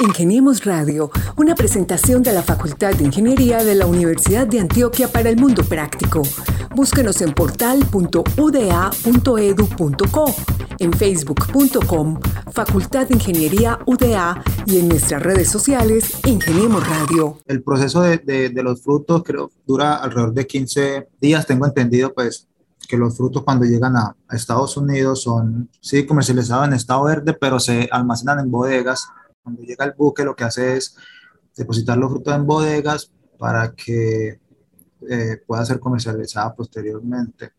Ingeniemos Radio, una presentación de la Facultad de Ingeniería de la Universidad de Antioquia para el Mundo Práctico. Búsquenos en portal.uda.edu.co, en facebook.com, Facultad de Ingeniería UDA y en nuestras redes sociales, Ingeniemos Radio. El proceso de, los frutos creo dura alrededor de 15 días, tengo entendido, pues que los frutos cuando llegan a, Estados Unidos son, sí, comercializados en estado verde, pero se almacenan en bodegas. Cuando llega el buque lo que hace es depositar los frutos en bodegas para que eh, pueda ser comercializada posteriormente.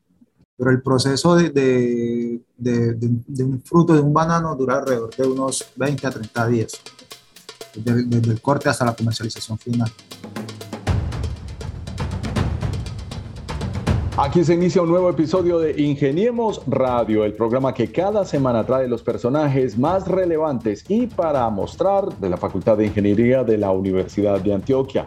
Pero el proceso de, de, de, un fruto, de un banano, dura alrededor de unos 20 a 30 días, desde el corte hasta la comercialización final. Aquí se inicia un nuevo episodio de Ingeniemos Radio, el programa que cada semana trae los personajes más relevantes y para mostrar de la Facultad de Ingeniería de la Universidad de Antioquia,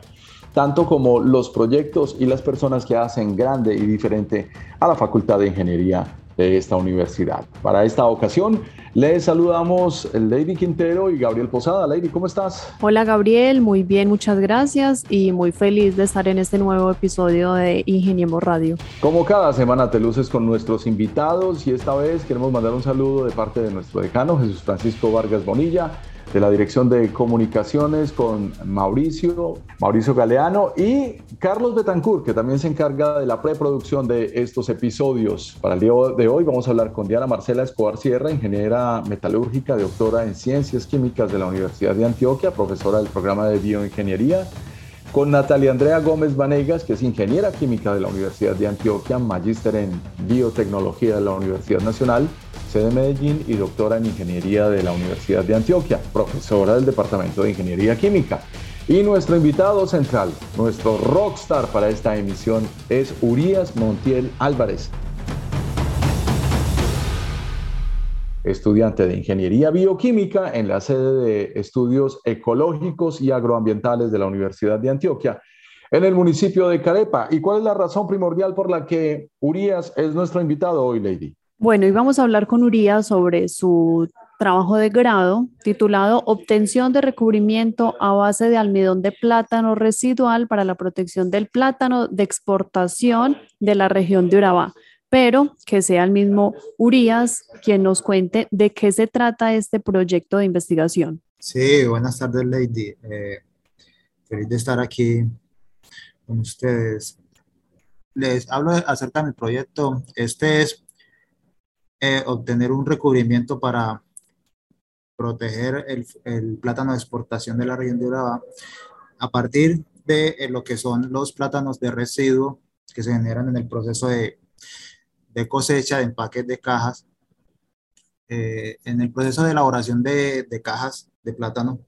tanto como los proyectos y las personas que hacen grande y diferente a la Facultad de Ingeniería de esta universidad. Para esta ocasión les saludamos Lady Quintero y Gabriel Posada. Lady, ¿cómo estás? Hola Gabriel, muy bien, muchas gracias y muy feliz de estar en este nuevo episodio de Ingeniemos Radio. Como cada semana te luces con nuestros invitados y esta vez queremos mandar un saludo de parte de nuestro decano Jesús Francisco Vargas Bonilla de la Dirección de Comunicaciones con Mauricio, Mauricio Galeano y Carlos Betancourt, que también se encarga de la preproducción de estos episodios. Para el día de hoy vamos a hablar con Diana Marcela Escobar Sierra, ingeniera metalúrgica, doctora en Ciencias Químicas de la Universidad de Antioquia, profesora del programa de Bioingeniería con Natalia Andrea Gómez Vanegas, que es ingeniera química de la Universidad de Antioquia, magíster en biotecnología de la Universidad Nacional, sede Medellín y doctora en ingeniería de la Universidad de Antioquia, profesora del Departamento de Ingeniería Química. Y nuestro invitado central, nuestro rockstar para esta emisión es Urias Montiel Álvarez, estudiante de Ingeniería Bioquímica en la sede de Estudios Ecológicos y Agroambientales de la Universidad de Antioquia, en el municipio de Carepa. ¿Y cuál es la razón primordial por la que Urias es nuestro invitado hoy, Lady? Bueno, y vamos a hablar con Urias sobre su trabajo de grado titulado Obtención de recubrimiento a base de almidón de plátano residual para la protección del plátano de exportación de la región de Urabá pero que sea el mismo Urias quien nos cuente de qué se trata este proyecto de investigación. Sí, buenas tardes, Lady. Eh, feliz de estar aquí con ustedes. Les hablo acerca de mi proyecto. Este es eh, obtener un recubrimiento para proteger el, plátano de exportación de la región de Urabá a partir de eh, lo que son los plátanos de residuo que se generan en el proceso de cosecha de empaques de cajas. Eh, en el proceso de elaboración de, cajas de plátano,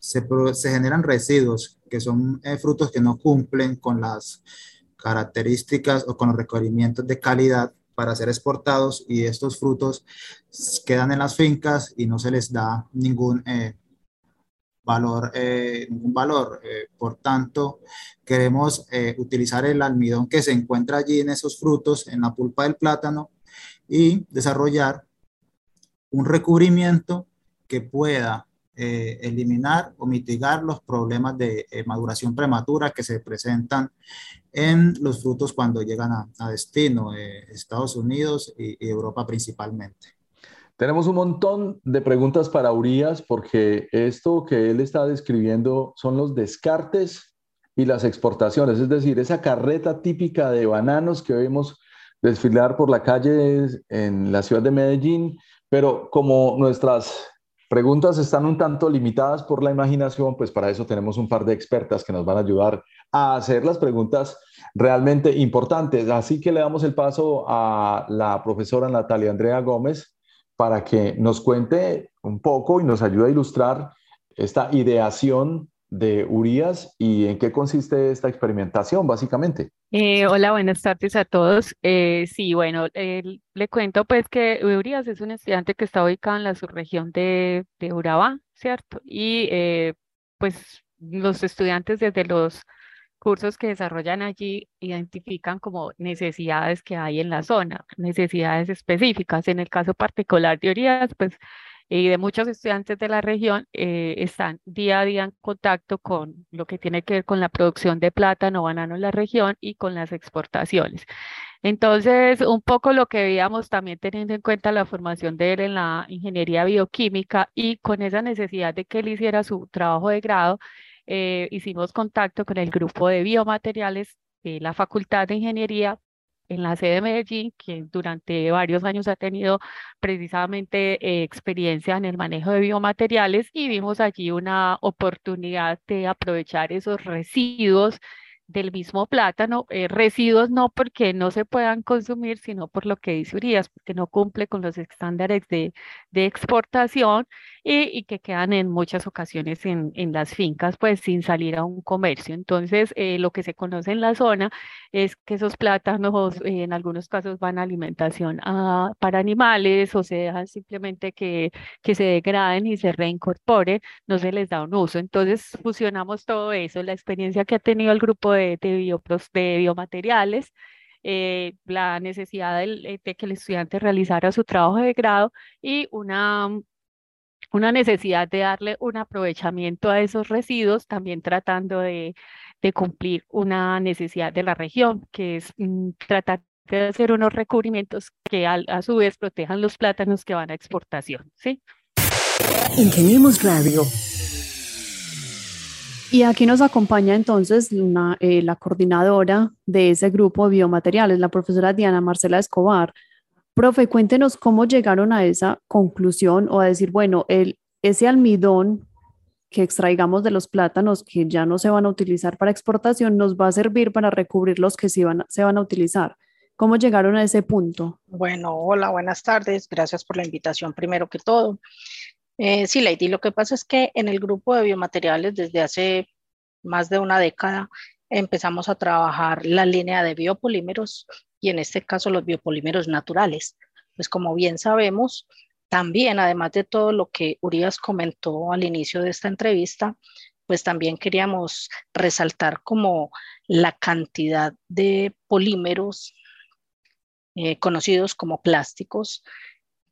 se, se, generan residuos, que son frutos que no cumplen con las características o con los requerimientos de calidad para ser exportados y estos frutos quedan en las fincas y no se les da ningún eh, valor, eh, ningún valor. Eh, por tanto, queremos utilizar el almidón que se encuentra allí en esos frutos, en la pulpa del plátano, y desarrollar un recubrimiento que pueda eliminar o mitigar los problemas de maduración prematura que se presentan en los frutos cuando llegan a, destino, Estados Unidos y Europa principalmente. Tenemos un montón de preguntas para Urias porque esto que él está describiendo son los descartes y las exportaciones, es decir, esa carreta típica de bananos que vemos desfilar por la calle en la ciudad de Medellín, pero como nuestras preguntas están un tanto limitadas por la imaginación, pues para eso tenemos un par de expertas que nos van a ayudar a hacer las preguntas realmente importantes. Así que le damos el paso a la profesora Natalia Andrea Gómez, para que nos cuente un poco y nos ayude a ilustrar esta ideación de Urias y en qué consiste esta experimentación, básicamente. Eh, hola, buenas tardes a todos. Eh, sí, bueno, le cuento pues que Urias es un estudiante que está ubicado en la subregión de, de Urabá, ¿cierto? Y eh, pues los estudiantes desde los cursos que desarrollan allí identifican como necesidades que hay en la zona, necesidades específicas. En el caso particular de Urias, pues y de muchos estudiantes de la región eh, están día a día en contacto con lo que tiene que ver con la producción de plátano, banano en la región y con las exportaciones. Entonces, un poco lo que veíamos también teniendo en cuenta la formación de él en la ingeniería bioquímica y con esa necesidad de que él hiciera su trabajo de grado, eh, hicimos contacto con el grupo de biomateriales de la Facultad de Ingeniería en la sede de Medellín, que durante varios años ha tenido precisamente eh, experiencia en el manejo de biomateriales y vimos allí una oportunidad de aprovechar esos residuos del mismo plátano, eh, residuos no porque no se puedan consumir, sino por lo que dice Urias, porque no cumple con los estándares de, de exportación y, y, que quedan en muchas ocasiones en, en, las fincas, pues sin salir a un comercio. Entonces, eh, lo que se conoce en la zona es que esos plátanos eh, en algunos casos van a alimentación a, para animales o se dejan simplemente que, que se degraden y se reincorporen, no se les da un uso. Entonces, fusionamos todo eso, la experiencia que ha tenido el grupo de, de, de biomateriales, eh, la necesidad de, de, que el estudiante realizara su trabajo de grado y una, una necesidad de darle un aprovechamiento a esos residuos, también tratando de, de cumplir una necesidad de la región, que es mm, tratar de hacer unos recubrimientos que a, a, su vez protejan los plátanos que van a exportación. ¿sí? Ingeniemos Radio. Y aquí nos acompaña entonces una, eh, la coordinadora de ese grupo de biomateriales, la profesora Diana Marcela Escobar. Profe, cuéntenos cómo llegaron a esa conclusión o a decir, bueno, el, ese almidón que extraigamos de los plátanos que ya no se van a utilizar para exportación nos va a servir para recubrir los que sí van, se van a utilizar. ¿Cómo llegaron a ese punto? Bueno, hola, buenas tardes. Gracias por la invitación primero que todo. Eh, sí, Lady, lo que pasa es que en el grupo de biomateriales desde hace más de una década empezamos a trabajar la línea de biopolímeros y en este caso los biopolímeros naturales. Pues como bien sabemos, también además de todo lo que Urias comentó al inicio de esta entrevista, pues también queríamos resaltar como la cantidad de polímeros eh, conocidos como plásticos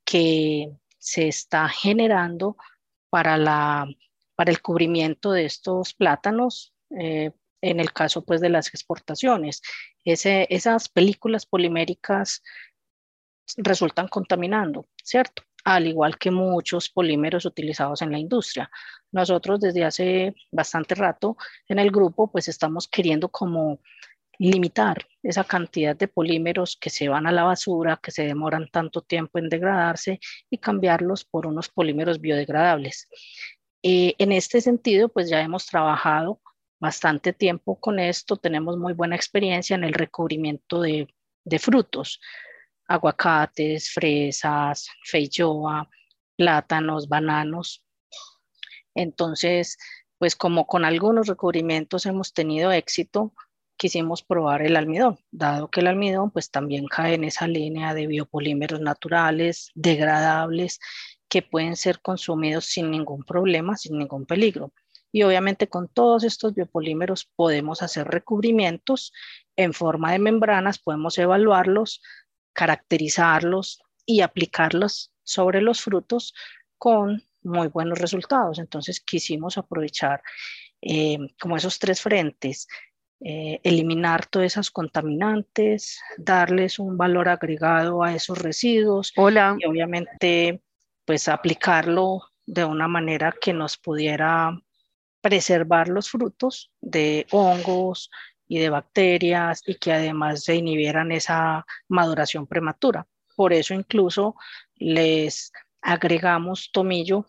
que se está generando para, la, para el cubrimiento de estos plátanos, eh, en el caso pues de las exportaciones. Ese, esas películas poliméricas resultan contaminando, ¿cierto? Al igual que muchos polímeros utilizados en la industria. Nosotros desde hace bastante rato en el grupo pues estamos queriendo como limitar esa cantidad de polímeros que se van a la basura, que se demoran tanto tiempo en degradarse y cambiarlos por unos polímeros biodegradables. Eh, en este sentido, pues ya hemos trabajado bastante tiempo con esto, tenemos muy buena experiencia en el recubrimiento de, frutos, aguacates, fresas, feijoa, plátanos, bananos. Entonces, pues como con algunos recubrimientos hemos tenido éxito, quisimos probar el almidón, dado que el almidón pues también cae en esa línea de biopolímeros naturales, degradables, que pueden ser consumidos sin ningún problema, sin ningún peligro. Y obviamente con todos estos biopolímeros podemos hacer recubrimientos en forma de membranas, podemos evaluarlos, caracterizarlos y aplicarlos sobre los frutos con muy buenos resultados. Entonces quisimos aprovechar eh, como esos tres frentes, eh, eliminar todas esas contaminantes, darles un valor agregado a esos residuos Hola. y obviamente pues aplicarlo de una manera que nos pudiera preservar los frutos de hongos y de bacterias y que además se inhibieran esa maduración prematura. Por eso incluso les agregamos tomillo,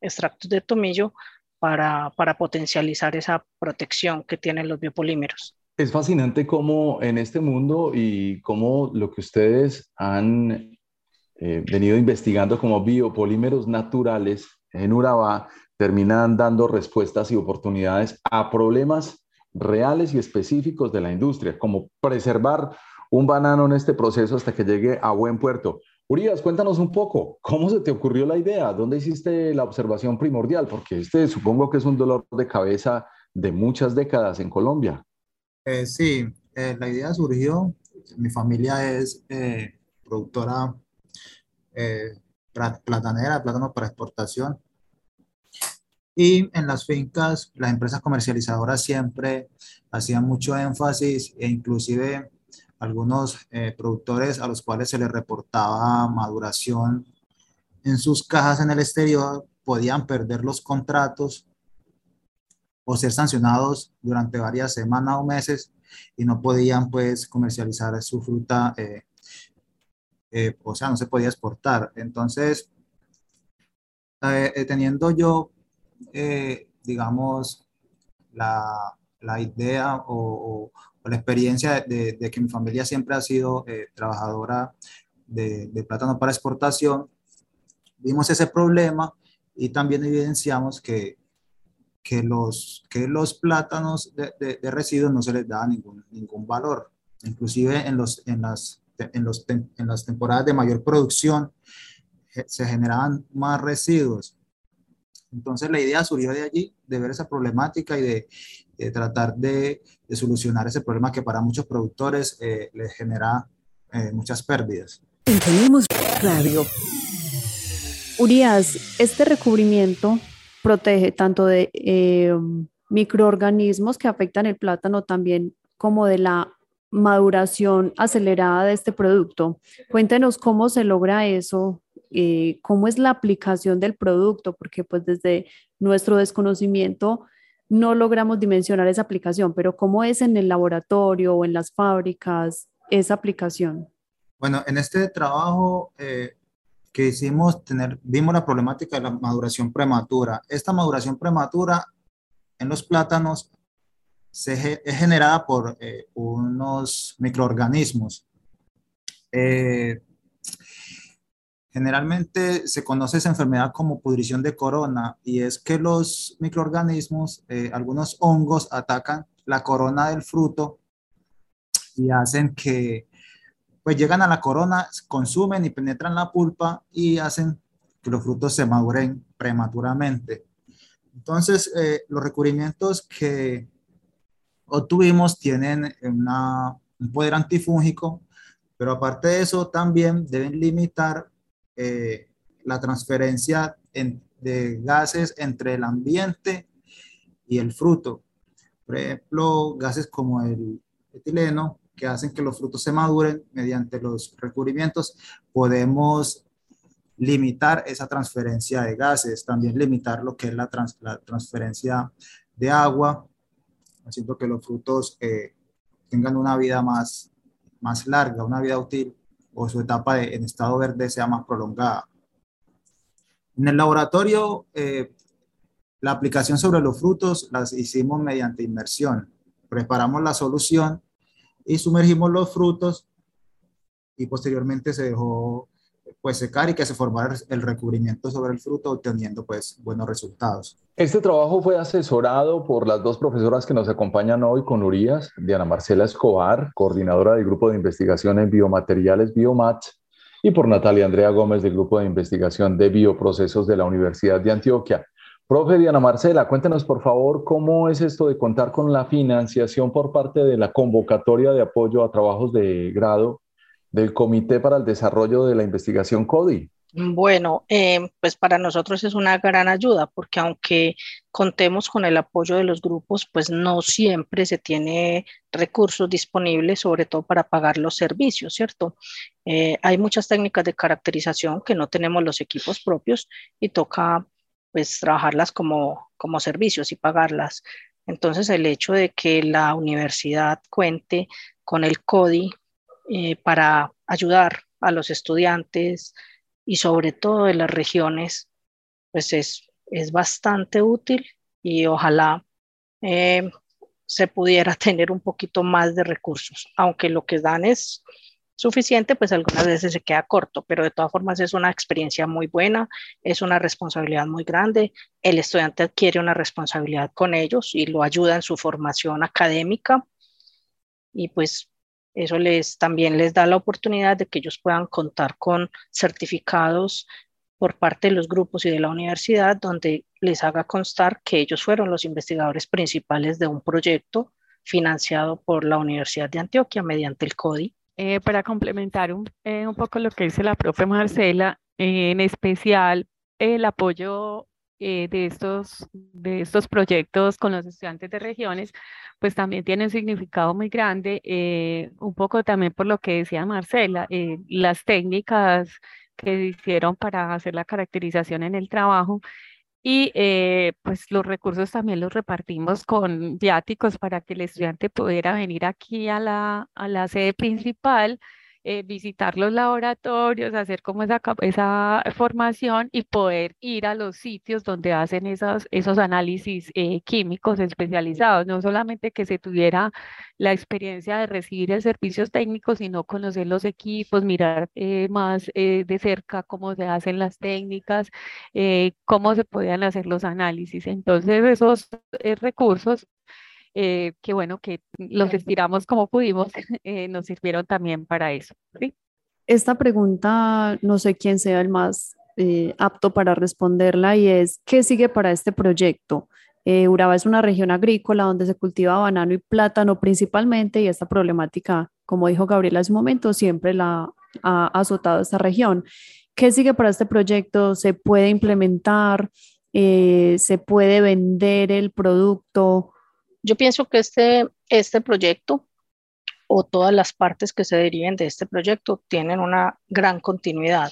extractos de tomillo para, para potencializar esa protección que tienen los biopolímeros. Es fascinante cómo en este mundo y cómo lo que ustedes han eh, venido investigando como biopolímeros naturales en Urabá terminan dando respuestas y oportunidades a problemas reales y específicos de la industria, como preservar un banano en este proceso hasta que llegue a buen puerto, Urias, cuéntanos un poco, ¿cómo se te ocurrió la idea? ¿Dónde hiciste la observación primordial? Porque este supongo que es un dolor de cabeza de muchas décadas en Colombia. Eh, sí, eh, la idea surgió, mi familia es eh, productora platanera, plátano para exportación. Y en las fincas, las empresas comercializadoras siempre hacían mucho énfasis e inclusive algunos eh, productores a los cuales se les reportaba maduración en sus cajas en el exterior podían perder los contratos o ser sancionados durante varias semanas o meses y no podían pues comercializar su fruta, eh, eh, o sea, no se podía exportar. Entonces, eh, teniendo yo, digamos, la, la idea o, o, la experiencia de, de, que mi familia siempre ha sido trabajadora de, de plátano para exportación, vimos ese problema y también evidenciamos que, que, los, que los plátanos de, de, residuos no se les da ningún, ningún valor. Inclusive en, los, en, las, en, los, en las temporadas de mayor producción eh, se generaban más residuos. Entonces la idea surgió de allí, de ver esa problemática y de, tratar de, solucionar ese problema que para muchos productores eh, les genera eh, muchas pérdidas. Tenemos radio. Urias, este recubrimiento protege tanto de eh, microorganismos que afectan el plátano también como de la maduración acelerada de este producto. Cuéntenos cómo se logra eso, eh, cómo es la aplicación del producto, porque pues desde nuestro desconocimiento no logramos dimensionar esa aplicación, pero cómo es en el laboratorio o en las fábricas esa aplicación. Bueno, en este trabajo eh, que hicimos tener, vimos la problemática de la maduración prematura. Esta maduración prematura en los plátanos se, es generada por eh, unos microorganismos. Eh, generalmente se conoce esa enfermedad como pudrición de corona y es que los microorganismos, eh, algunos hongos atacan la corona del fruto y hacen que pues llegan a la corona, consumen y penetran la pulpa y hacen que los frutos se maduren prematuramente. Entonces, eh, los recubrimientos que obtuvimos tienen un poder antifúngico, pero aparte de eso también deben limitar eh, la transferencia de gases entre el ambiente y el fruto. Por ejemplo, gases como el etileno que hacen que los frutos se maduren mediante los recubrimientos, podemos limitar esa transferencia de gases, también limitar lo que es la, transferencia de agua, haciendo que los frutos eh, tengan una vida más, más larga, una vida útil o su etapa en estado verde sea más prolongada. En el laboratorio, eh, la aplicación sobre los frutos las hicimos mediante inmersión. Preparamos la solución y sumergimos los frutos y posteriormente se dejó pues secar y que se formara el recubrimiento sobre el fruto obteniendo pues buenos resultados. Este trabajo fue asesorado por las dos profesoras que nos acompañan hoy con Urias, Diana Marcela Escobar, coordinadora del Grupo de Investigación en Biomateriales Biomat, y por Natalia Andrea Gómez del Grupo de Investigación de Bioprocesos de la Universidad de Antioquia. Profe Diana Marcela, cuéntenos por favor cómo es esto de contar con la financiación por parte de la convocatoria de apoyo a trabajos de grado del Comité para el Desarrollo de la Investigación CODI. Bueno, eh, pues para nosotros es una gran ayuda porque aunque contemos con el apoyo de los grupos, pues no siempre se tiene recursos disponibles, sobre todo para pagar los servicios, ¿cierto? Eh, hay muchas técnicas de caracterización que no tenemos los equipos propios y toca pues trabajarlas como, como servicios y pagarlas. Entonces el hecho de que la universidad cuente con el CODI eh, para ayudar a los estudiantes y sobre todo de las regiones, pues es, es bastante útil y ojalá eh, se pudiera tener un poquito más de recursos, aunque lo que dan es suficiente, pues algunas veces se queda corto, pero de todas formas es una experiencia muy buena, es una responsabilidad muy grande. El estudiante adquiere una responsabilidad con ellos y lo ayuda en su formación académica y pues eso les también les da la oportunidad de que ellos puedan contar con certificados por parte de los grupos y de la universidad donde les haga constar que ellos fueron los investigadores principales de un proyecto financiado por la Universidad de Antioquia mediante el CODI. Eh, para complementar un, eh, un, poco lo que dice la profe Marcela, en especial el apoyo eh, de, estos, de estos proyectos con los estudiantes de regiones, pues también tiene un significado muy grande, eh, un poco también por lo que decía Marcela, eh, las técnicas que hicieron para hacer la caracterización en el trabajo y pues los recursos también los repartimos con viáticos para que el estudiante pudiera venir aquí a la, a la sede principal eh, visitar los laboratorios, hacer como esa, esa formación y poder ir a los sitios donde hacen esos, esos análisis eh, químicos especializados, no solamente que se tuviera la experiencia de recibir el servicios técnicos, sino conocer los equipos, mirar eh, más de cerca cómo se hacen las técnicas, cómo se podían hacer los análisis. Entonces, esos recursos eh, que bueno, que los estiramos como pudimos, eh, nos sirvieron también para eso. Esta pregunta, no sé quién sea el más eh, apto para responderla y es, ¿qué sigue para este proyecto? Uraba es una región agrícola donde se cultiva banano y plátano principalmente y esta problemática, como dijo Gabriela hace un momento, siempre la ha azotado esta región. ¿Qué sigue para este proyecto? ¿Se puede implementar? ¿Se puede vender el producto? Yo pienso que este, este proyecto o todas las partes que se deriven de este proyecto tienen una gran continuidad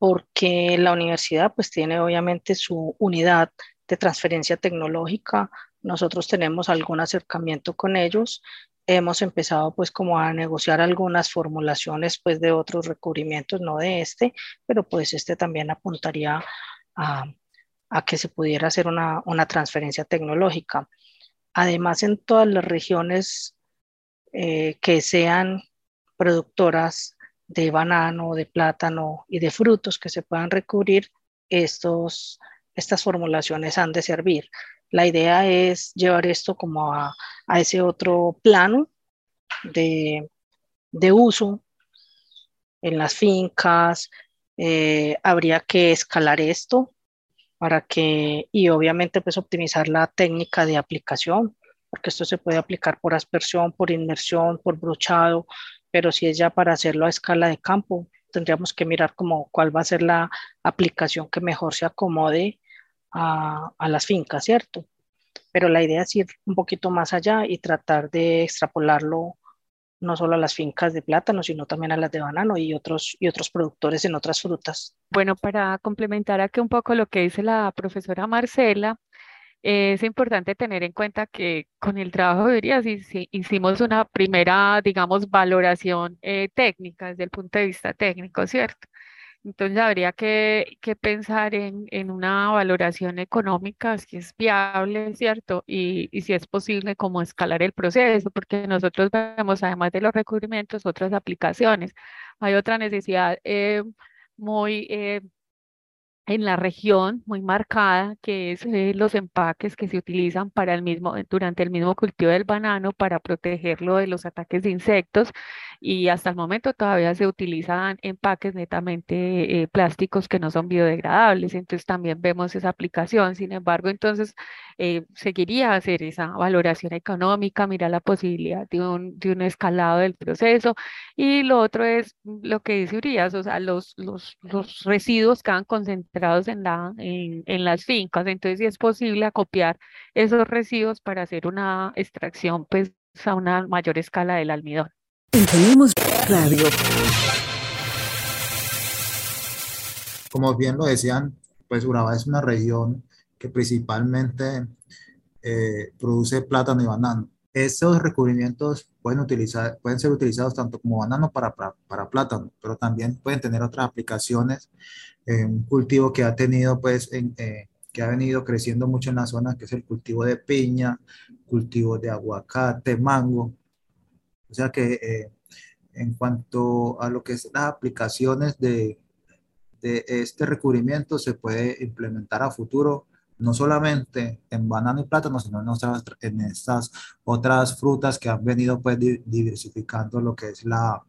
porque la universidad pues tiene obviamente su unidad de transferencia tecnológica. Nosotros tenemos algún acercamiento con ellos. Hemos empezado pues como a negociar algunas formulaciones pues de otros recubrimientos, no de este, pero pues este también apuntaría a, a que se pudiera hacer una, una transferencia tecnológica. Además, en todas las regiones eh, que sean productoras de banano, de plátano y de frutos que se puedan recubrir, estos, estas formulaciones han de servir. La idea es llevar esto como a, ese otro plano de, uso en las fincas. Eh, habría que escalar esto para que, y obviamente pues optimizar la técnica de aplicación, porque esto se puede aplicar por aspersión, por inmersión, por brochado, pero si es ya para hacerlo a escala de campo, tendríamos que mirar como cuál va a ser la aplicación que mejor se acomode a, a las fincas, ¿cierto? Pero la idea es ir un poquito más allá y tratar de extrapolarlo no solo a las fincas de plátano, sino también a las de banano y otros, y otros productores en otras frutas. Bueno, para complementar aquí un poco lo que dice la profesora Marcela, es importante tener en cuenta que con el trabajo de Urias hicimos una primera, digamos, valoración eh, técnica desde el punto de vista técnico, ¿cierto? Entonces habría que, pensar en, una valoración económica, si es viable, ¿cierto? Y, si es posible como escalar el proceso, porque nosotros vemos, además de los recubrimientos, otras aplicaciones. Hay otra necesidad eh, muy eh, en la región muy marcada, que es eh, los empaques que se utilizan para el mismo, durante el mismo cultivo del banano para protegerlo de los ataques de insectos y hasta el momento todavía se utilizan empaques netamente eh, plásticos que no son biodegradables, entonces también vemos esa aplicación, sin embargo, entonces eh, seguiría hacer esa valoración económica, mirar la posibilidad de un, de un escalado del proceso. Y lo otro es lo que dice Urias, o sea, los, los, los residuos quedan en, la, en, las fincas. Entonces, si es posible acopiar esos residuos para hacer una extracción pues, a una mayor escala del almidón. Radio. Como bien lo decían, pues Urabá es una región que principalmente eh, produce plátano y banano. Estos recubrimientos pueden, utilizar, pueden ser utilizados tanto como banano para, para, para plátano, pero también pueden tener otras aplicaciones un cultivo que ha tenido, pues, en, eh, que ha venido creciendo mucho en la zona, que es el cultivo de piña, cultivo de aguacate, mango. O sea que eh, en cuanto a lo que es las aplicaciones de, de este recubrimiento, se puede implementar a futuro no solamente en banano y plátano, sino en, otras, estas otras frutas que han venido pues diversificando lo que es la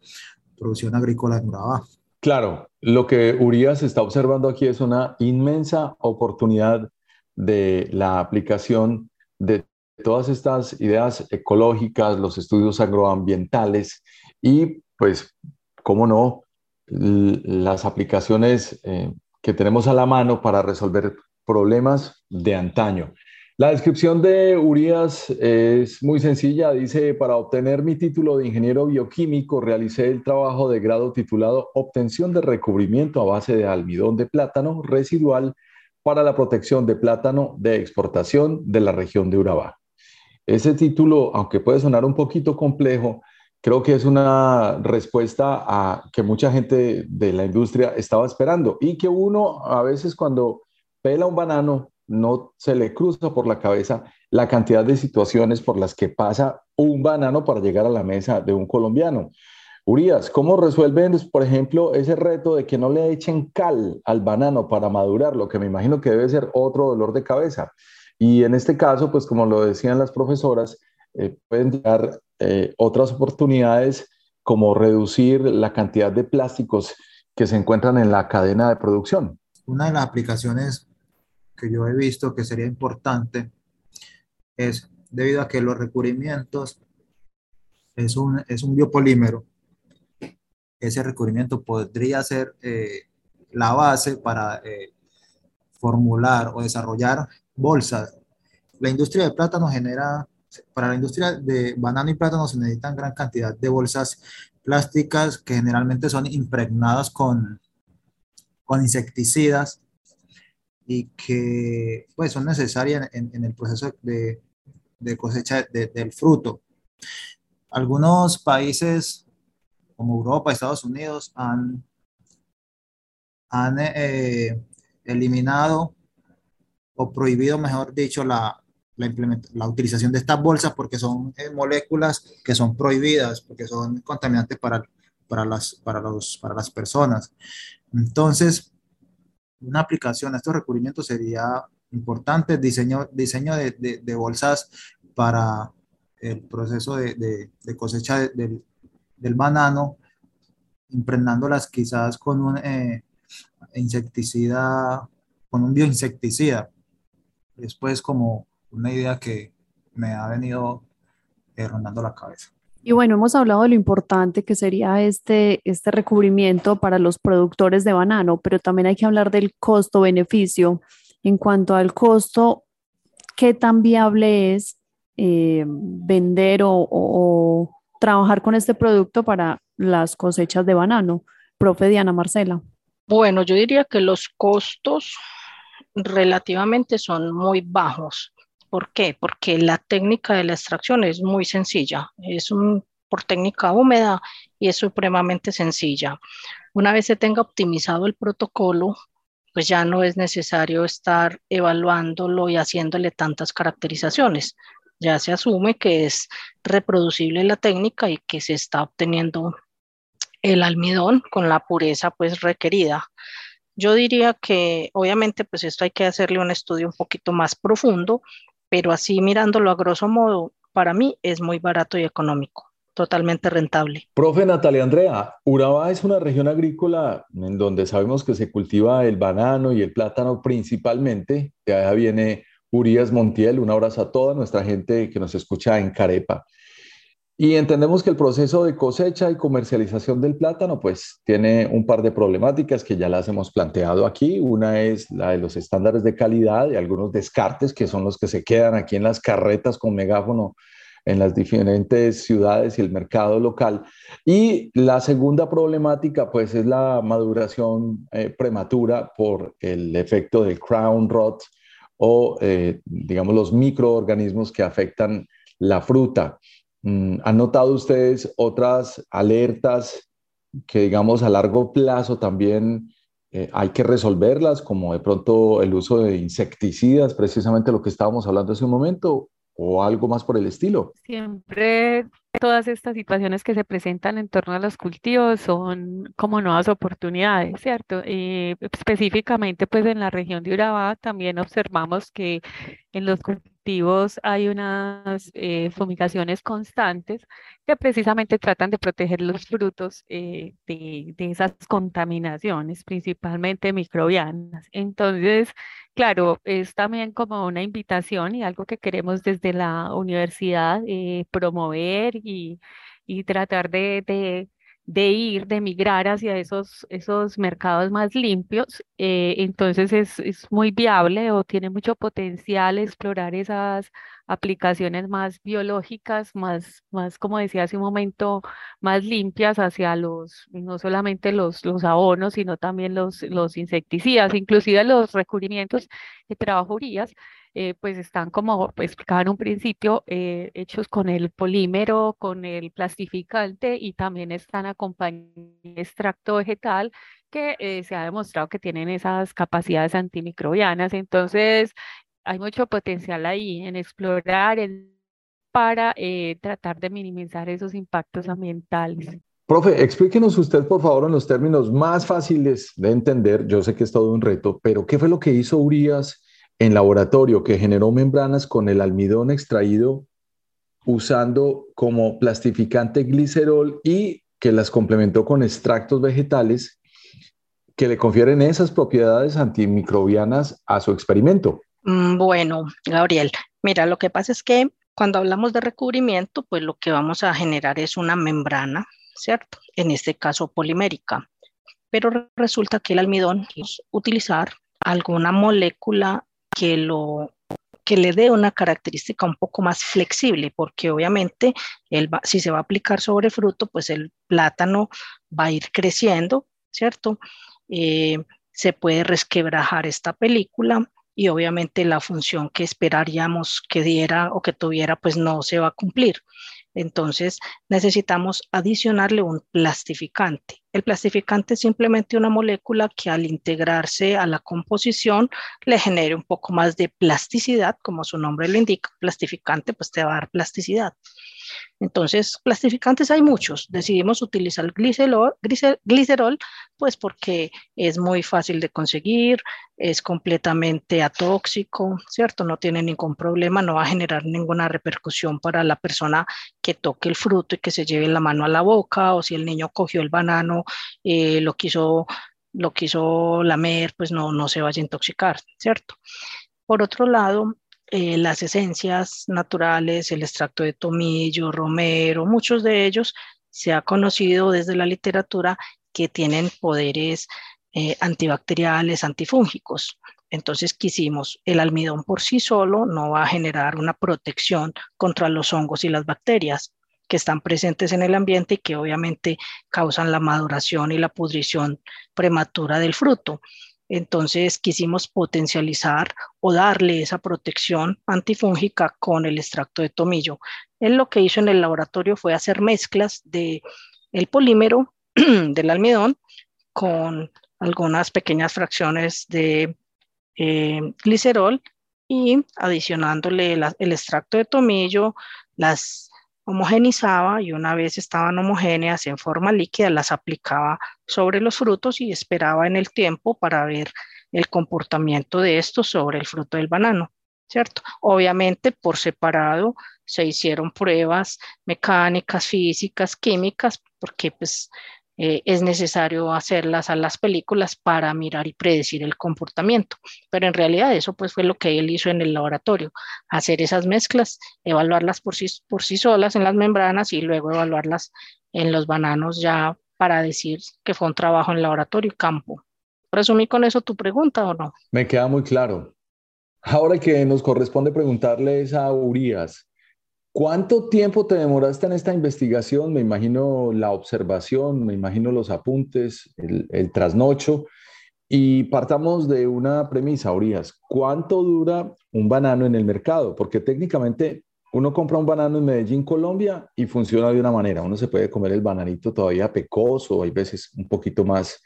producción agrícola en Urabá. Claro, lo que Urias está observando aquí es una inmensa oportunidad de la aplicación de todas estas ideas ecológicas, los estudios agroambientales y, pues, cómo no, las aplicaciones eh, que tenemos a la mano para resolver problemas de antaño. La descripción de Urias es muy sencilla. Dice, para obtener mi título de ingeniero bioquímico, realicé el trabajo de grado titulado Obtención de recubrimiento a base de almidón de plátano residual para la protección de plátano de exportación de la región de Urabá. Ese título, aunque puede sonar un poquito complejo, creo que es una respuesta a que mucha gente de la industria estaba esperando y que uno a veces cuando pela un banano no se le cruza por la cabeza la cantidad de situaciones por las que pasa un banano para llegar a la mesa de un colombiano. Urias, ¿cómo resuelven, por ejemplo, ese reto de que no le echen cal al banano para madurar, lo que me imagino que debe ser otro dolor de cabeza? Y en este caso, pues como lo decían las profesoras, eh, pueden dar eh, otras oportunidades como reducir la cantidad de plásticos que se encuentran en la cadena de producción. Una de las aplicaciones que yo he visto que sería importante es debido a que los recubrimientos es un, es un biopolímero ese recubrimiento podría ser eh, la base para eh, formular o desarrollar bolsas. La industria de plátano genera, para la industria de banano y plátano se necesitan gran cantidad de bolsas plásticas que generalmente son impregnadas con, con insecticidas y que pues, son necesarias en, el proceso de, de cosecha del fruto. Algunos países como Europa, Estados Unidos, han, han eh, eliminado o prohibido, mejor dicho, la, la, la utilización de estas bolsas porque son eh, moléculas que son prohibidas, porque son contaminantes para, para, las, para, los, para las personas. Entonces, una aplicación a estos recubrimientos sería importante, diseño, diseño de, de, bolsas para el proceso de, de cosecha del, del banano, impregnándolas quizás con un eh, insecticida, con un bioinsecticida. Después como una idea que me ha venido eh, rondando la cabeza. Y bueno, hemos hablado de lo importante que sería este, este recubrimiento para los productores de banano, pero también hay que hablar del costo-beneficio. En cuanto al costo, ¿qué tan viable es eh, vender o, trabajar con este producto para las cosechas de banano. Profe Diana Marcela. Bueno, yo diría que los costos relativamente son muy bajos. ¿Por qué? Porque la técnica de la extracción es muy sencilla. Es un, por técnica húmeda y es supremamente sencilla. Una vez se tenga optimizado el protocolo, pues ya no es necesario estar evaluándolo y haciéndole tantas caracterizaciones ya se asume que es reproducible la técnica y que se está obteniendo el almidón con la pureza pues requerida. Yo diría que obviamente pues esto hay que hacerle un estudio un poquito más profundo, pero así mirándolo a grosso modo, para mí es muy barato y económico totalmente rentable. Profe Natalia Andrea, Urabá es una región agrícola en donde sabemos que se cultiva el banano y el plátano principalmente, de allá viene Urias Montiel, un abrazo a toda nuestra gente que nos escucha en Carepa. Y entendemos que el proceso de cosecha y comercialización del plátano pues tiene un par de problemáticas que ya las hemos planteado aquí. Una es la de los estándares de calidad y algunos descartes que son los que se quedan aquí en las carretas con megáfono en las diferentes ciudades y el mercado local. Y la segunda problemática pues es la maduración eh, prematura por el efecto del crown rot o, eh, digamos, los microorganismos que afectan la fruta. Mm, ¿Han notado ustedes otras alertas que, digamos, a largo plazo también eh, hay que resolverlas, como de pronto el uso de insecticidas, precisamente lo que estábamos hablando hace un momento, o algo más por el estilo? Siempre todas estas situaciones que se presentan en torno a los cultivos son como nuevas oportunidades, ¿cierto? Y específicamente pues en la región de Urabá también observamos que en los cultivos hay unas eh, fumigaciones constantes que precisamente tratan de proteger los frutos eh, de, esas contaminaciones, principalmente microbianas. Entonces, Claro, es también como una invitación y algo que queremos desde la universidad eh, promover y, tratar de ir, de migrar hacia esos, esos mercados más limpios. Eh, entonces es, es, muy viable o tiene mucho potencial explorar esas aplicaciones más biológicas, más, más como decía hace un momento, más limpias hacia los, no solamente los, los abonos, sino también los, los insecticidas, inclusive los recubrimientos que trabajo eh, pues están como explicaba en un principio, eh, hechos con el polímero, con el plastificante y también están acompañados de extracto vegetal que eh, se ha demostrado que tienen esas capacidades antimicrobianas. Entonces, hay mucho potencial ahí en explorar para tratar de minimizar esos impactos ambientales. Profe, explíquenos usted, por favor, en los términos más fáciles de entender. Yo sé que es todo un reto, pero ¿qué fue lo que hizo Urias en laboratorio que generó membranas con el almidón extraído usando como plastificante glicerol y que las complementó con extractos vegetales que le confieren esas propiedades antimicrobianas a su experimento? Mm, bueno, Gabriel, mira, lo que pasa es que cuando hablamos de recubrimiento, pues lo que vamos a generar es una membrana, ¿cierto? En este caso polimérica. Pero resulta que el almidón es utilizar alguna molécula que lo que le dé una característica un poco más flexible, porque obviamente si se va a aplicar sobre fruto, pues el plátano va a ir creciendo, ¿cierto? Eh, se puede resquebrajar esta película y obviamente la función que esperaríamos que diera o que tuviera, pues no se va a cumplir. Entonces necesitamos adicionarle un plastificante. El plastificante es simplemente una molécula que al integrarse a la composición le genere un poco más de plasticidad, como su nombre lo indica. Plastificante pues te va a dar plasticidad. Entonces, plastificantes hay muchos. Decidimos utilizar el glicerol, glicerol, pues porque es muy fácil de conseguir, es completamente atóxico, ¿cierto? No tiene ningún problema, no va a generar ninguna repercusión para la persona que toque el fruto y que se lleve la mano a la boca, o si el niño cogió el banano, eh, lo quiso lo quiso lamer, pues no, no se vaya a intoxicar, ¿cierto? Por otro lado, eh, las esencias naturales, el extracto de tomillo, romero, muchos de ellos se ha conocido desde la literatura que tienen poderes eh, antibacteriales, antifúngicos. Entonces quisimos, el almidón por sí solo no va a generar una protección contra los hongos y las bacterias que están presentes en el ambiente y que obviamente causan la maduración y la pudrición prematura del fruto. Entonces quisimos potencializar o darle esa protección antifúngica con el extracto de tomillo. Él lo que hizo en el laboratorio fue hacer mezclas de el polímero del almidón con algunas pequeñas fracciones de eh, glicerol y adicionándole el extracto de tomillo, las homogenizaba y una vez estaban homogéneas en forma líquida, las aplicaba sobre los frutos y esperaba en el tiempo para ver el comportamiento de estos sobre el fruto del banano, ¿cierto? Obviamente por separado se hicieron pruebas mecánicas, físicas, químicas, porque pues eh, es necesario hacerlas a las películas para mirar y predecir el comportamiento. Pero en realidad eso pues fue lo que él hizo en el laboratorio, hacer esas mezclas, evaluarlas por sí, por sí solas en las membranas y luego evaluarlas en los bananos ya para decir que fue un trabajo en laboratorio y campo. ¿Resumí con eso tu pregunta o no? Me queda muy claro. Ahora que nos corresponde preguntarles a Urias, ¿Cuánto tiempo te demoraste en esta investigación? Me imagino la observación, me imagino los apuntes, el, trasnocho. Y partamos de una premisa, Urias. ¿Cuánto dura un banano en el mercado? Porque técnicamente uno compra un banano en Medellín, Colombia, y funciona de una manera. Uno se puede comer el bananito todavía pecoso, hay veces un poquito más,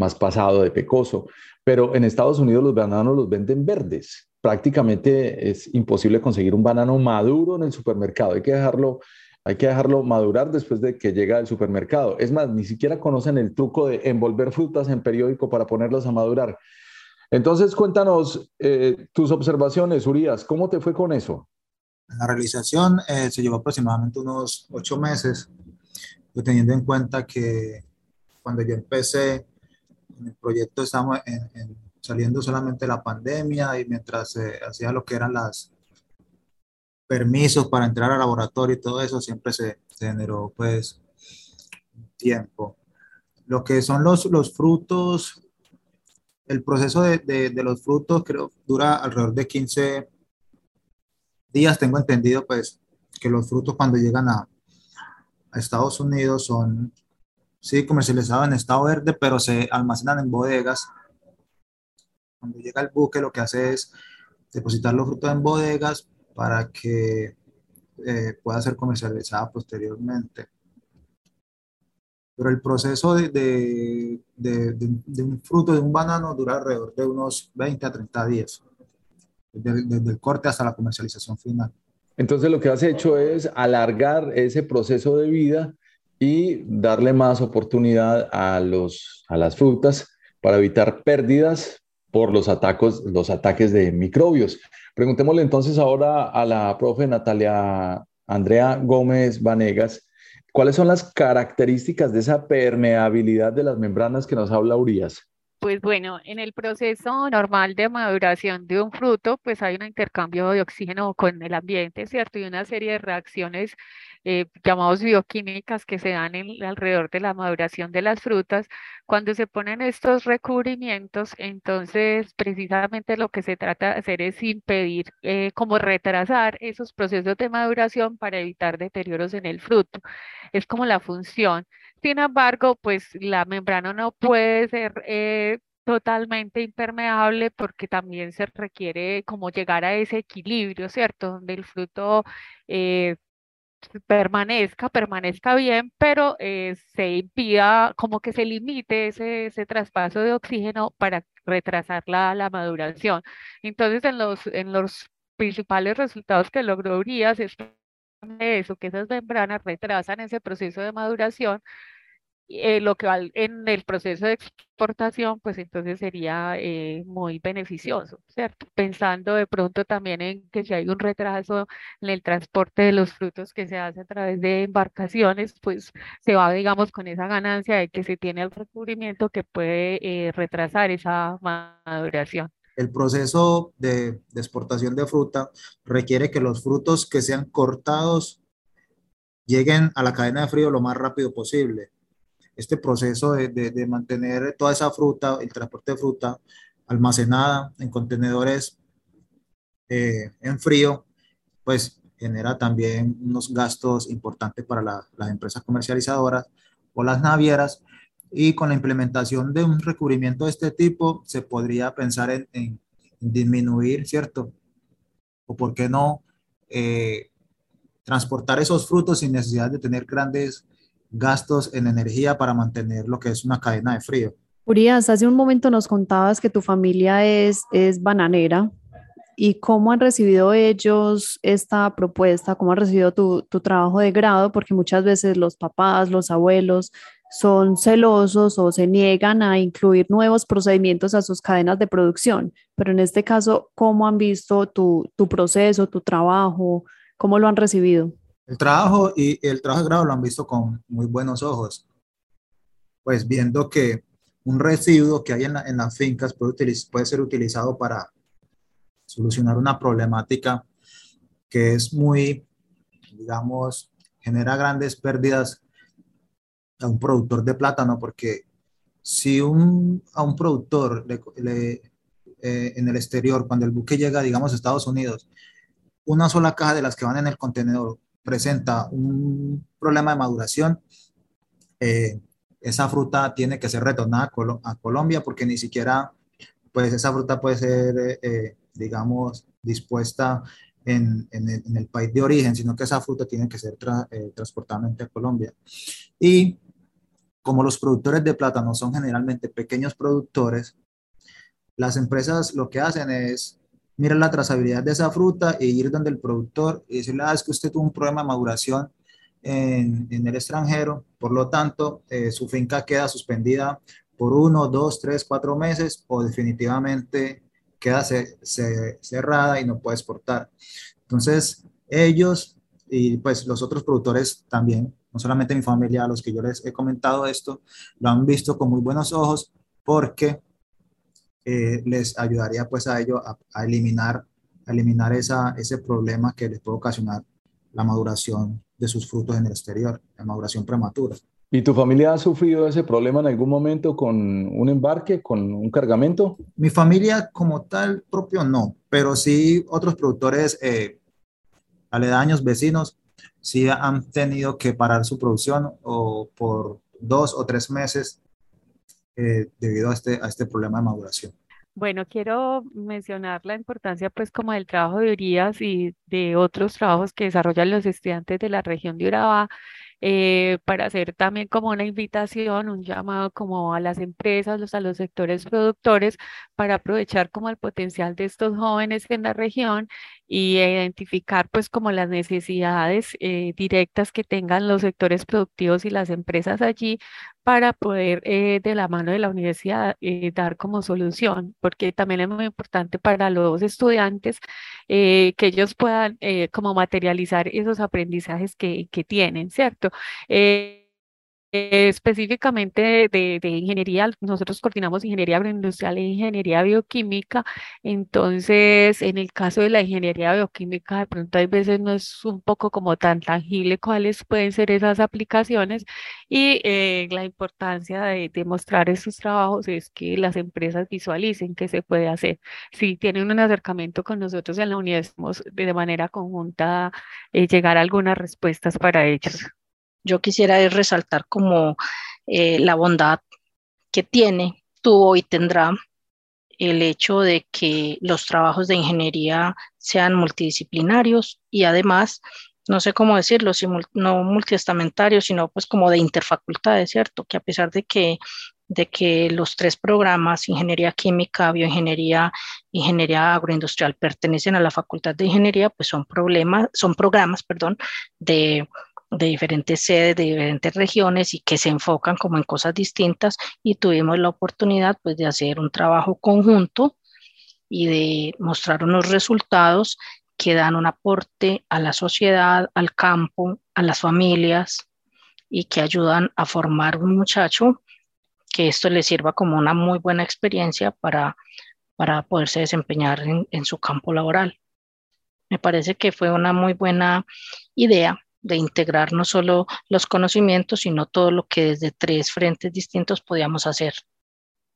más pasado de pecoso. Pero en Estados Unidos los bananos los venden verdes prácticamente es imposible conseguir un banano maduro en el supermercado. Hay que dejarlo, hay que dejarlo madurar después de que llega al supermercado. Es más, ni siquiera conocen el truco de envolver frutas en periódico para ponerlas a madurar. Entonces, cuéntanos eh, tus observaciones, Urias, ¿cómo te fue con eso? La realización eh, se llevó aproximadamente unos ocho meses, teniendo en cuenta que cuando yo empecé en el proyecto estamos en saliendo solamente la pandemia y mientras hacía lo que eran las permisos para entrar al laboratorio y todo eso, siempre se, generó pues tiempo. Lo que son los, los frutos, el proceso de, de, los frutos creo dura alrededor de 15 días. Tengo entendido pues que los frutos cuando llegan a Estados Unidos son, sí, comercializados en estado verde, pero se almacenan en bodegas. Cuando llega el buque lo que hace es depositar los frutos en bodegas para que eh, pueda ser comercializada posteriormente. Pero el proceso de, de, de, un fruto, de un banano, dura alrededor de unos 20 a 30 días, desde, desde el corte hasta la comercialización final. Entonces lo que has hecho es alargar ese proceso de vida y darle más oportunidad a, los, a las frutas para evitar pérdidas por los, atacos, los ataques de microbios. Preguntémosle entonces ahora a la profe Natalia Andrea Gómez Vanegas, ¿cuáles son las características de esa permeabilidad de las membranas que nos habla Urias? Pues bueno, en el proceso normal de maduración de un fruto, pues hay un intercambio de oxígeno con el ambiente, ¿cierto? Y una serie de reacciones eh, llamados bioquímicas que se dan en, alrededor de la maduración de las frutas. Cuando se ponen estos recubrimientos, entonces precisamente lo que se trata de hacer es impedir, eh, como retrasar esos procesos de maduración para evitar deterioros en el fruto. Es como la función. Sin embargo, pues la membrana no puede ser eh, totalmente impermeable porque también se requiere como llegar a ese equilibrio, ¿cierto? Donde el fruto eh, permanezca, permanezca bien, pero eh, se impida, como que se limite ese, ese traspaso de oxígeno para retrasar la, la maduración. Entonces, en los, en los principales resultados que logró Urias es eso, que esas membranas retrasan ese proceso de maduración, eh, lo que va en el proceso de exportación, pues entonces sería eh, muy beneficioso, ¿cierto? Pensando de pronto también en que si hay un retraso en el transporte de los frutos que se hace a través de embarcaciones, pues se va, digamos, con esa ganancia de que se tiene el recubrimiento que puede eh, retrasar esa maduración. El proceso de, exportación de fruta requiere que los frutos que sean cortados lleguen a la cadena de frío lo más rápido posible este proceso de, de, mantener toda esa fruta, el transporte de fruta almacenada en contenedores eh, en frío, pues genera también unos gastos importantes para las empresas comercializadoras o las navieras. Y con la implementación de un recubrimiento de este tipo, se podría pensar en, disminuir, ¿cierto? O por qué no eh, transportar esos frutos sin necesidad de tener grandes gastos en energía para mantener lo que es una cadena de frío. Urias, hace un momento nos contabas que tu familia es, es bananera y cómo han recibido ellos esta propuesta, cómo han recibido tu, tu trabajo de grado, porque muchas veces los papás, los abuelos son celosos o se niegan a incluir nuevos procedimientos a sus cadenas de producción. Pero en este caso, ¿cómo han visto tu, tu proceso, tu trabajo? ¿Cómo lo han recibido? El trabajo y el trabajo de grado lo han visto con muy buenos ojos, pues viendo que un residuo que hay en, las fincas puede, puede ser utilizado para solucionar una problemática que es muy, digamos, genera grandes pérdidas a un productor de plátano, porque si un, a un productor le, eh, en el exterior, cuando el buque llega, digamos, a Estados Unidos, una sola caja de las que van en el contenedor presenta un problema de maduración, eh, esa fruta tiene que ser retornada a, Colombia porque ni siquiera, pues esa fruta puede ser, eh, digamos, dispuesta en, en, el, país de origen, sino que esa fruta tiene que ser eh, transportada a Colombia. Y como los productores de plátano son generalmente pequeños productores, las empresas lo que hacen es mirar la trazabilidad de esa fruta e ir donde el productor y decirle, ah, es que usted tuvo un problema de maduración en, en el extranjero, por lo tanto, eh, su finca queda suspendida por uno, dos, tres, cuatro meses o definitivamente queda cerrada y no puede exportar. Entonces, ellos y pues los otros productores también, no solamente mi familia, a los que yo les he comentado esto, lo han visto con muy buenos ojos porque eh, les ayudaría pues a ello a, eliminar, eliminar esa, ese problema que les puede ocasionar la maduración de sus frutos en el exterior, la maduración prematura. ¿Y tu familia ha sufrido ese problema en algún momento con un embarque, con un cargamento? Mi familia como tal propio no, pero sí otros productores eh, aledaños, vecinos, sí han tenido que parar su producción o por dos o tres meses eh, debido a este, a este problema de maduración. Bueno, quiero mencionar la importancia pues como del trabajo de Urias y de otros trabajos que desarrollan los estudiantes de la región de Urabá eh, para hacer también como una invitación, un llamado como a las empresas, los, a los sectores productores, para aprovechar como el potencial de estos jóvenes en la región y identificar pues como las necesidades eh, directas que tengan los sectores productivos y las empresas allí para poder eh, de la mano de la universidad dar como solución, porque también es muy importante para los estudiantes que ellos puedan como materializar esos aprendizajes que, que tienen, ¿cierto? Eh, específicamente de, ingeniería, nosotros coordinamos ingeniería agroindustrial e ingeniería bioquímica, entonces en el caso de la ingeniería bioquímica de pronto hay veces no es un poco como tan tangible cuáles pueden ser esas aplicaciones y eh, la importancia de, mostrar esos trabajos es que las empresas visualicen qué se puede hacer. Si tienen un acercamiento con nosotros en la universidad, de manera conjunta eh, llegar a algunas respuestas para ellos. Yo quisiera resaltar como eh, la bondad que tiene, tuvo y tendrá el hecho de que los trabajos de ingeniería sean multidisciplinarios y además, no sé cómo decirlo, no multiestamentarios, sino pues como de interfacultades, ¿cierto? Que a pesar de que, de que los tres programas, ingeniería química, bioingeniería, ingeniería agroindustrial, pertenecen a la facultad de ingeniería, pues son, problemas, son programas, perdón, de de diferentes sedes, de diferentes regiones y que se enfocan como en cosas distintas y tuvimos la oportunidad pues de hacer un trabajo conjunto y de mostrar unos resultados que dan un aporte a la sociedad, al campo, a las familias y que ayudan a formar un muchacho que esto le sirva como una muy buena experiencia para, para poderse desempeñar en, en su campo laboral. Me parece que fue una muy buena idea de integrar no solo los conocimientos, sino todo lo que desde tres frentes distintos podíamos hacer.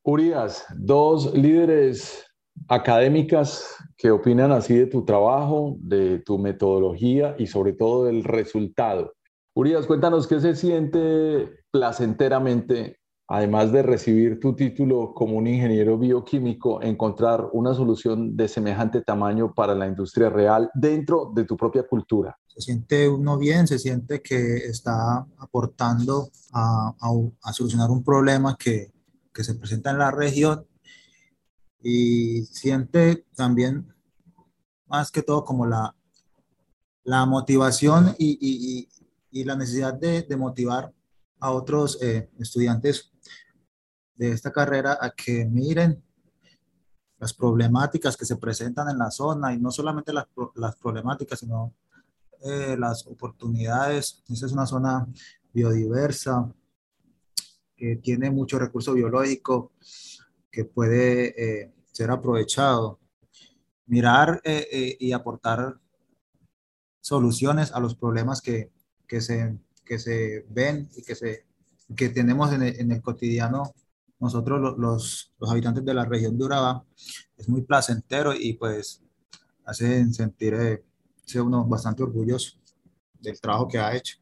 Urias, dos líderes académicas que opinan así de tu trabajo, de tu metodología y sobre todo del resultado. Urias, cuéntanos qué se siente placenteramente, además de recibir tu título como un ingeniero bioquímico, encontrar una solución de semejante tamaño para la industria real dentro de tu propia cultura se siente uno bien, se siente que está aportando a, a, solucionar un problema que, que, se presenta en la región y siente también más que todo como la, la motivación y, y, y la necesidad de, motivar a otros eh, estudiantes de esta carrera a que miren las problemáticas que se presentan en la zona y no solamente las, las problemáticas, sino eh, las oportunidades. Esta es una zona biodiversa que tiene mucho recurso biológico que puede eh, ser aprovechado. Mirar eh, y aportar soluciones a los problemas que, que, se, que se ven y que, se, que tenemos en el, en el cotidiano nosotros los, los, habitantes de la región de Urabá. Es muy placentero y pues hace sentir sea uno bastante orgulloso del trabajo que ha hecho.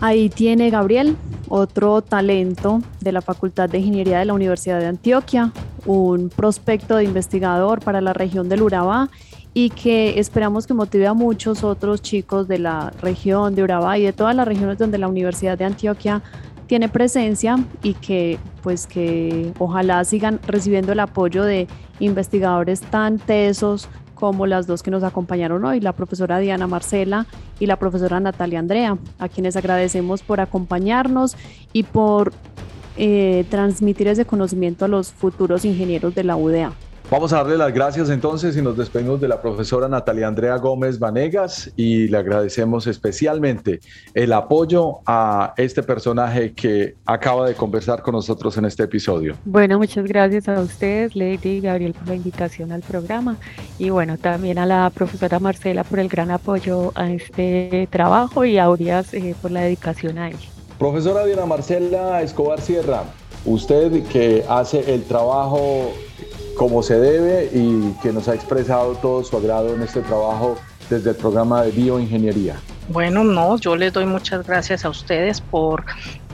Ahí tiene Gabriel, otro talento de la Facultad de Ingeniería de la Universidad de Antioquia, un prospecto de investigador para la región del Urabá y que esperamos que motive a muchos otros chicos de la región de Urabá y de todas las regiones donde la Universidad de Antioquia tiene presencia y que pues que ojalá sigan recibiendo el apoyo de investigadores tan tesos como las dos que nos acompañaron hoy, la profesora Diana Marcela y la profesora Natalia Andrea, a quienes agradecemos por acompañarnos y por eh, transmitir ese conocimiento a los futuros ingenieros de la UDA. Vamos a darle las gracias entonces y nos despedimos de la profesora Natalia Andrea Gómez Vanegas y le agradecemos especialmente el apoyo a este personaje que acaba de conversar con nosotros en este episodio. Bueno, muchas gracias a ustedes, Lady y Gabriel, por la invitación al programa y bueno, también a la profesora Marcela por el gran apoyo a este trabajo y a Urias eh, por la dedicación a él. Profesora Diana Marcela Escobar Sierra, usted que hace el trabajo como se debe y que nos ha expresado todo su agrado en este trabajo desde el programa de bioingeniería. Bueno, no, yo les doy muchas gracias a ustedes por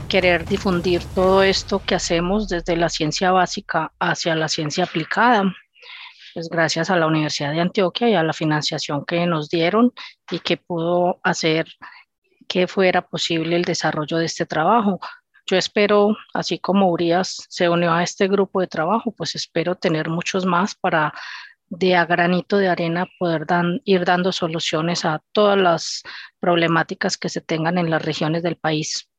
querer difundir todo esto que hacemos desde la ciencia básica hacia la ciencia aplicada. Pues gracias a la Universidad de Antioquia y a la financiación que nos dieron y que pudo hacer que fuera posible el desarrollo de este trabajo. Yo espero, así como Urias se unió a este grupo de trabajo, pues espero tener muchos más para de a granito de arena poder ir dando soluciones a todas las problemáticas que se tengan en las regiones del país.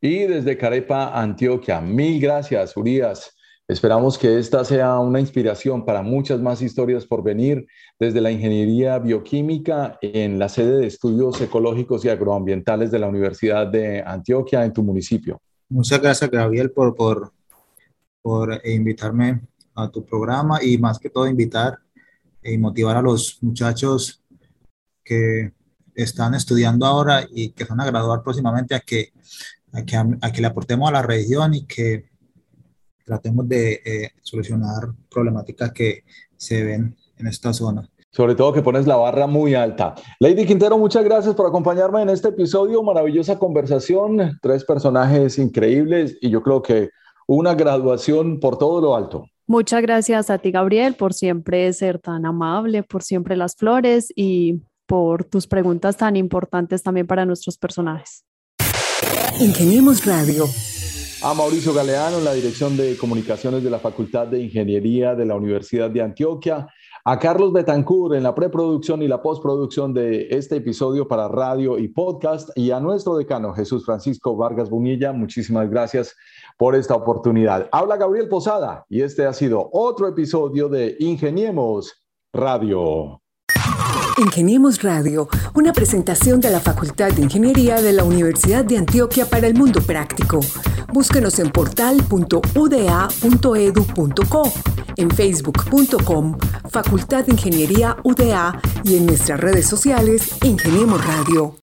Y desde Carepa, Antioquia, mil gracias, Urias. Esperamos que esta sea una inspiración para muchas más historias por venir desde la ingeniería bioquímica en la sede de estudios ecológicos y agroambientales de la Universidad de Antioquia en tu municipio. Muchas gracias, Gabriel, por, por, por invitarme a tu programa y más que todo invitar y motivar a los muchachos que están estudiando ahora y que van a graduar próximamente a que, a que, a que le aportemos a la región y que tratemos de eh, solucionar problemáticas que se ven en esta zona. Sobre todo que pones la barra muy alta. Lady Quintero, muchas gracias por acompañarme en este episodio. Maravillosa conversación, tres personajes increíbles y yo creo que una graduación por todo lo alto. Muchas gracias a ti, Gabriel, por siempre ser tan amable, por siempre las flores y por tus preguntas tan importantes también para nuestros personajes. Ingeniemos Radio. A Mauricio Galeano en la Dirección de Comunicaciones de la Facultad de Ingeniería de la Universidad de Antioquia a Carlos Betancourt en la preproducción y la postproducción de este episodio para radio y podcast y a nuestro decano Jesús Francisco Vargas Bunilla, muchísimas gracias por esta oportunidad. Habla Gabriel Posada y este ha sido otro episodio de Ingeniemos Radio. Ingeniemos Radio, una presentación de la Facultad de Ingeniería de la Universidad de Antioquia para el mundo práctico. Búsquenos en portal.uda.edu.co, en facebook.com, Facultad de Ingeniería UDA y en nuestras redes sociales Ingeniemos Radio.